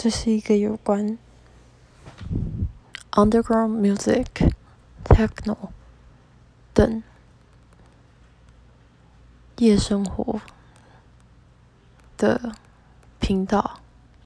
这是一个有关 underground music techno 等夜生活的频道